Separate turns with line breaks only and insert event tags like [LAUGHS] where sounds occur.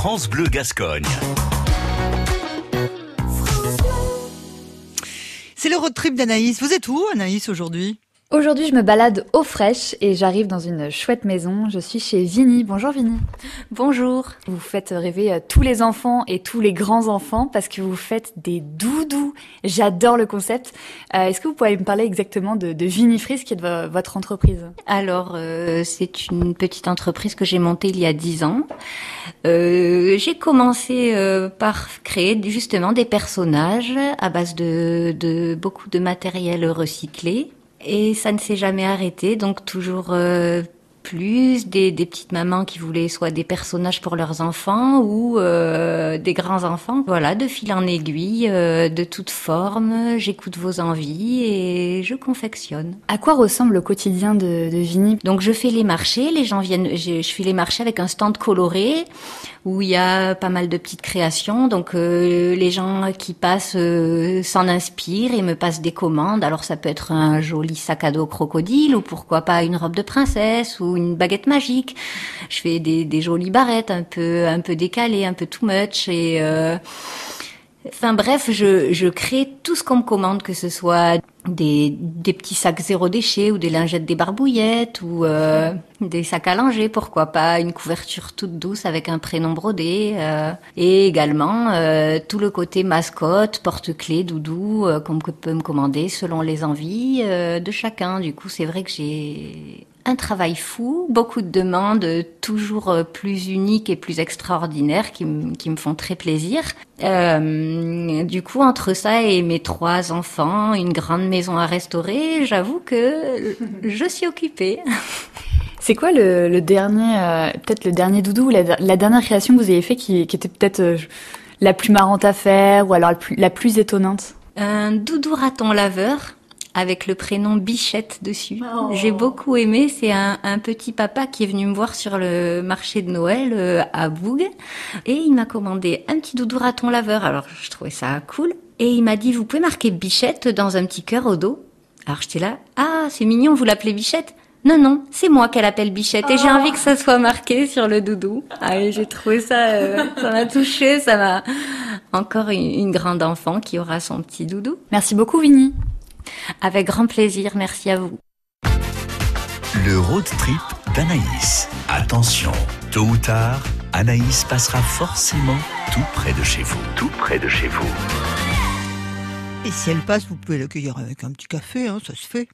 France Bleu Gascogne.
C'est le road trip d'Anaïs. Vous êtes où, Anaïs, aujourd'hui?
Aujourd'hui, je me balade au fraîche et j'arrive dans une chouette maison. Je suis chez Vini. Bonjour Vini.
Bonjour.
Vous faites rêver euh, tous les enfants et tous les grands enfants parce que vous faites des doudous. J'adore le concept. Euh, Est-ce que vous pouvez me parler exactement de, de Vinifrice qui est de votre entreprise?
Alors, euh, c'est une petite entreprise que j'ai montée il y a dix ans. Euh, j'ai commencé euh, par créer justement des personnages à base de, de beaucoup de matériel recyclé. Et ça ne s'est jamais arrêté, donc toujours euh, plus des, des, petites mamans qui voulaient soit des personnages pour leurs enfants ou euh, des grands enfants. Voilà, de fil en aiguille, euh, de toutes formes. J'écoute vos envies et je confectionne.
À quoi ressemble le quotidien de, de Vini
Donc je fais les marchés, les gens viennent, je, je fais les marchés avec un stand coloré où il y a pas mal de petites créations. Donc euh, les gens qui passent euh, s'en inspirent et me passent des commandes. Alors ça peut être un joli sac à dos crocodile ou pourquoi pas une robe de princesse ou une baguette magique. Je fais des, des jolies barrettes un peu un peu décalées, un peu too much et euh, Enfin bref, je, je crée tout ce qu'on me commande, que ce soit des, des petits sacs zéro déchet ou des lingettes des barbouillettes ou euh, des sacs à langer, pourquoi pas une couverture toute douce avec un prénom brodé euh, et également euh, tout le côté mascotte, porte-clés, doudou euh, qu'on peut me commander selon les envies euh, de chacun. Du coup, c'est vrai que j'ai un travail fou, beaucoup de demandes toujours plus uniques et plus extraordinaires qui, qui me font très plaisir. Euh, du coup, entre ça et mes trois enfants, une grande maison à restaurer, j'avoue que [LAUGHS] je suis occupée.
C'est quoi le, le dernier, euh, peut-être le dernier doudou, la, la, dernière création que vous avez fait qui, qui était peut-être euh, la plus marrante à faire ou alors la plus, la plus étonnante?
Un doudou raton laveur avec le prénom Bichette dessus. Oh. J'ai beaucoup aimé. C'est un, un, petit papa qui est venu me voir sur le marché de Noël euh, à Boug et il m'a commandé un petit doudou raton laveur. Alors je trouvais ça cool et il m'a dit vous pouvez marquer Bichette dans un petit cœur au dos. Alors j'étais là ah c'est mignon vous l'appelez Bichette. Non, non, c'est moi qu'elle appelle Bichette oh. et j'ai envie que ça soit marqué sur le doudou. Ah, j'ai trouvé ça, euh, [LAUGHS] ça m'a touché, ça m'a encore une, une grande enfant qui aura son petit doudou.
Merci beaucoup, Winnie.
Avec grand plaisir, merci à vous.
Le road trip d'Anaïs. Attention, tôt ou tard, Anaïs passera forcément tout près de chez vous. Tout près de chez vous.
Et si elle passe, vous pouvez l'accueillir avec un petit café, hein, ça se fait.